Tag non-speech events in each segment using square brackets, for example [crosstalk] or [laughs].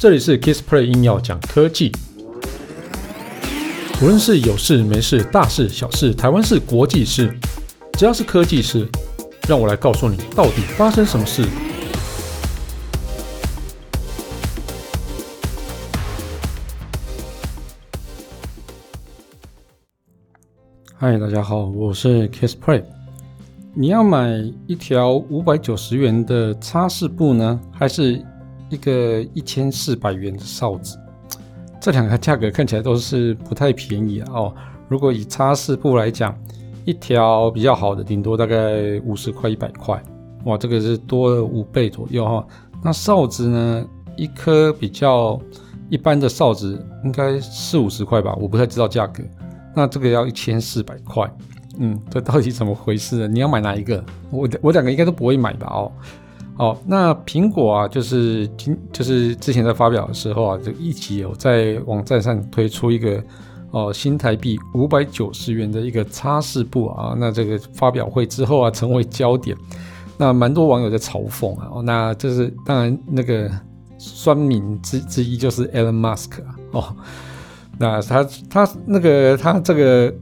这里是 Kissplay 硬要讲科技，无论是有事没事、大事小事、台湾事、国际事，只要是科技事，让我来告诉你到底发生什么事。嗨，大家好，我是 Kissplay。你要买一条五百九十元的擦拭布呢，还是？一个一千四百元的哨子，这两个价格看起来都是不太便宜啊哦。如果以擦拭布来讲，一条比较好的，顶多大概五十块、一百块，哇，这个是多了五倍左右哈。那哨子呢，一颗比较一般的哨子应该四五十块吧，我不太知道价格。那这个要一千四百块，嗯，这到底怎么回事呢？你要买哪一个？我我两个应该都不会买吧哦。好，那苹果啊，就是今就是之前在发表的时候啊，就一起有在网站上推出一个哦新台币五百九十元的一个擦拭布啊，那这个发表会之后啊，成为焦点，那蛮多网友在嘲讽啊，那这是当然那个酸民之之一就是 Elon Musk 啊，哦，那他他那个他这个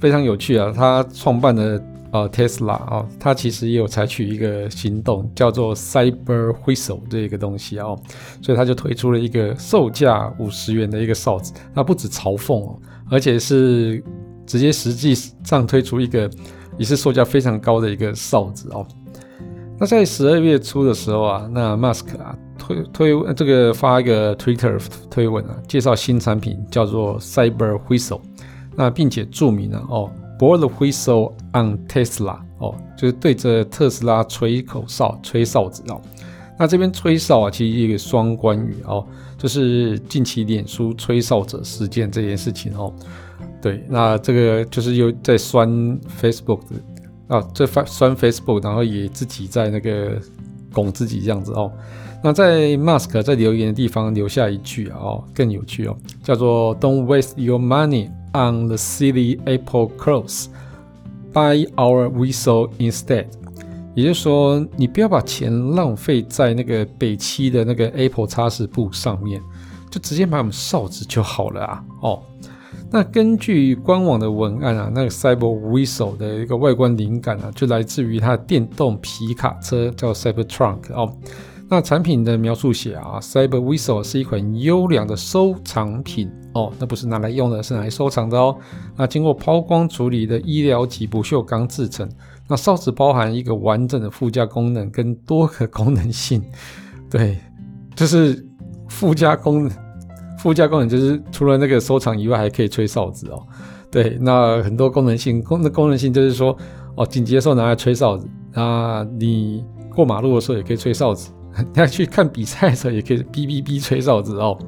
非常有趣啊，他创办的。呃，Tesla 啊，它其实也有采取一个行动，叫做 Cyber Whistle 这个东西哦，所以它就推出了一个售价五十元的一个哨子，那不止嘲讽哦，而且是直接实际上推出一个也是售价非常高的一个哨子哦。那在十二月初的时候啊，那 Mask 啊推推这个发一个 Twitter 推文啊，介绍新产品叫做 Cyber Whistle，那并且注明了哦。Blow the whistle on Tesla，哦，就是对着特斯拉吹口哨、吹哨子哦。那这边吹哨啊，其实一个双关语哦，就是近期脸书吹哨者事件这件事情哦。对，那这个就是又在酸 Facebook 的啊，在酸 Facebook，然后也自己在那个拱自己这样子哦。那在 Musk 在留言的地方留下一句啊，哦，更有趣哦，叫做 "Don't waste your money on the silly Apple clothes, buy our whistle instead." 也就是说，你不要把钱浪费在那个北七的那个 Apple 擦拭布上面，就直接买我们哨子就好了啊。哦，那根据官网的文案啊，那个 Cyber Whistle 的一个外观灵感啊，就来自于它的电动皮卡车叫 Cybertruck 哦。那产品的描述写啊，Cyber Whistle 是一款优良的收藏品哦，那不是拿来用的，是拿来收藏的哦。那经过抛光处理的医疗级不锈钢制成，那哨子包含一个完整的附加功能跟多个功能性。[laughs] 对，就是附加功能，附加功能就是除了那个收藏以外，还可以吹哨子哦。对，那很多功能性，功能功能性就是说，哦，紧急的时候拿来吹哨子，那你过马路的时候也可以吹哨子。[laughs] 你要去看比赛的时候，也可以哔哔哔吹哨子哦。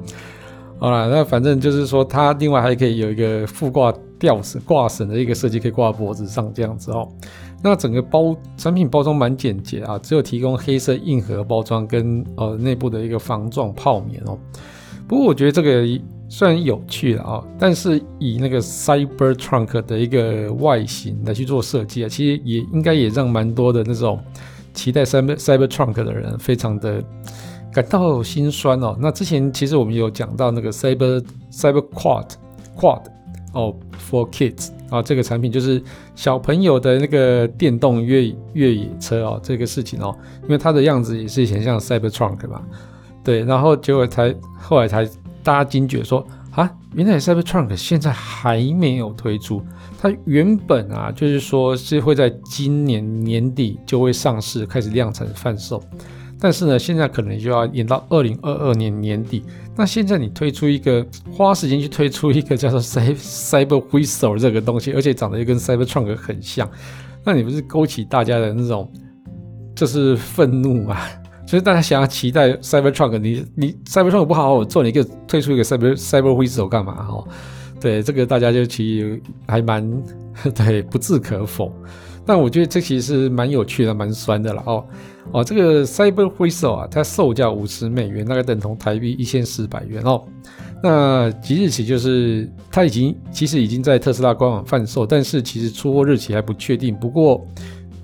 好了，那反正就是说，它另外还可以有一个副挂吊绳、挂绳的一个设计，可以挂脖子上这样子哦。那整个包产品包装蛮简洁啊，只有提供黑色硬盒包装跟呃内部的一个防撞泡棉哦。不过我觉得这个虽然有趣啊，但是以那个 Cyber Trunk 的一个外形来去做设计啊，其实也应该也让蛮多的那种。期待 Cyber Cybertruck 的人非常的感到心酸哦。那之前其实我们有讲到那个 Cyber Cyber Quad Quad 哦，for kids 啊，这个产品就是小朋友的那个电动越越野车哦，这个事情哦，因为它的样子也是很像 Cybertruck 吧？对，然后结果才后来才大家惊觉说啊，原来 Cybertruck 现在还没有推出。它原本啊，就是说是会在今年年底就会上市，开始量产贩售。但是呢，现在可能就要延到二零二二年年底。那现在你推出一个，花时间去推出一个叫做 Cyber Whistle 这个东西，而且长得又跟 Cybertruck 很像，那你不是勾起大家的那种就是愤怒啊？所以大家想要期待 Cybertruck，你你 Cybertruck 不好好做，你就推出一个 Cyber Cyber Whistle 干嘛？哈。对这个大家就其实还蛮 [laughs] 对不置可否，但我觉得这其实蛮有趣的，蛮酸的了哦哦。这个 Cyber Whistle 啊，它售价五十美元，大概等同台币一千四百元哦。那即日起就是它已经其实已经在特斯拉官网贩售，但是其实出货日期还不确定。不过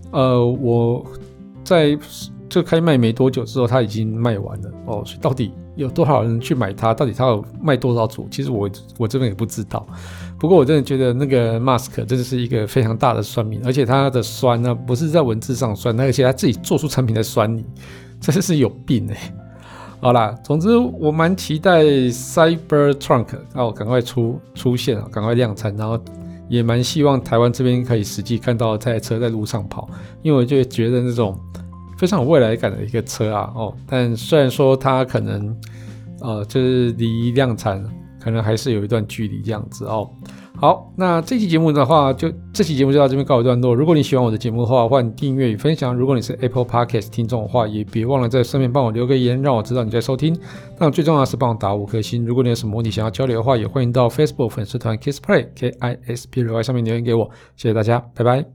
呃，我在就开卖没多久之后，它已经卖完了哦。所以到底有多少人去买它？到底它有卖多少组？其实我我这边也不知道。不过我真的觉得那个 Musk 真的是一个非常大的酸民，而且他的酸呢，不是在文字上酸，而且他自己做出产品在酸你，真的是有病哎、好啦，总之我蛮期待 Cyber Trunk，哦，赶快出出现啊，赶快量产，然后也蛮希望台湾这边可以实际看到这台车在路上跑，因为我就觉得那种非常有未来感的一个车啊哦，但虽然说它可能呃就是离量产可能还是有一段距离这样子哦。好，那这期节目的话，就这期节目就到这边告一段落。如果你喜欢我的节目的话，欢迎订阅与分享。如果你是 Apple Podcast 听众的话，也别忘了在上面帮我留个言，让我知道你在收听。那最重要的是帮我打五颗星。如果你有什么问题想要交流的话，也欢迎到 Facebook 粉丝团 Kiss Play K I S P L Y 上面留言给我。谢谢大家，拜拜。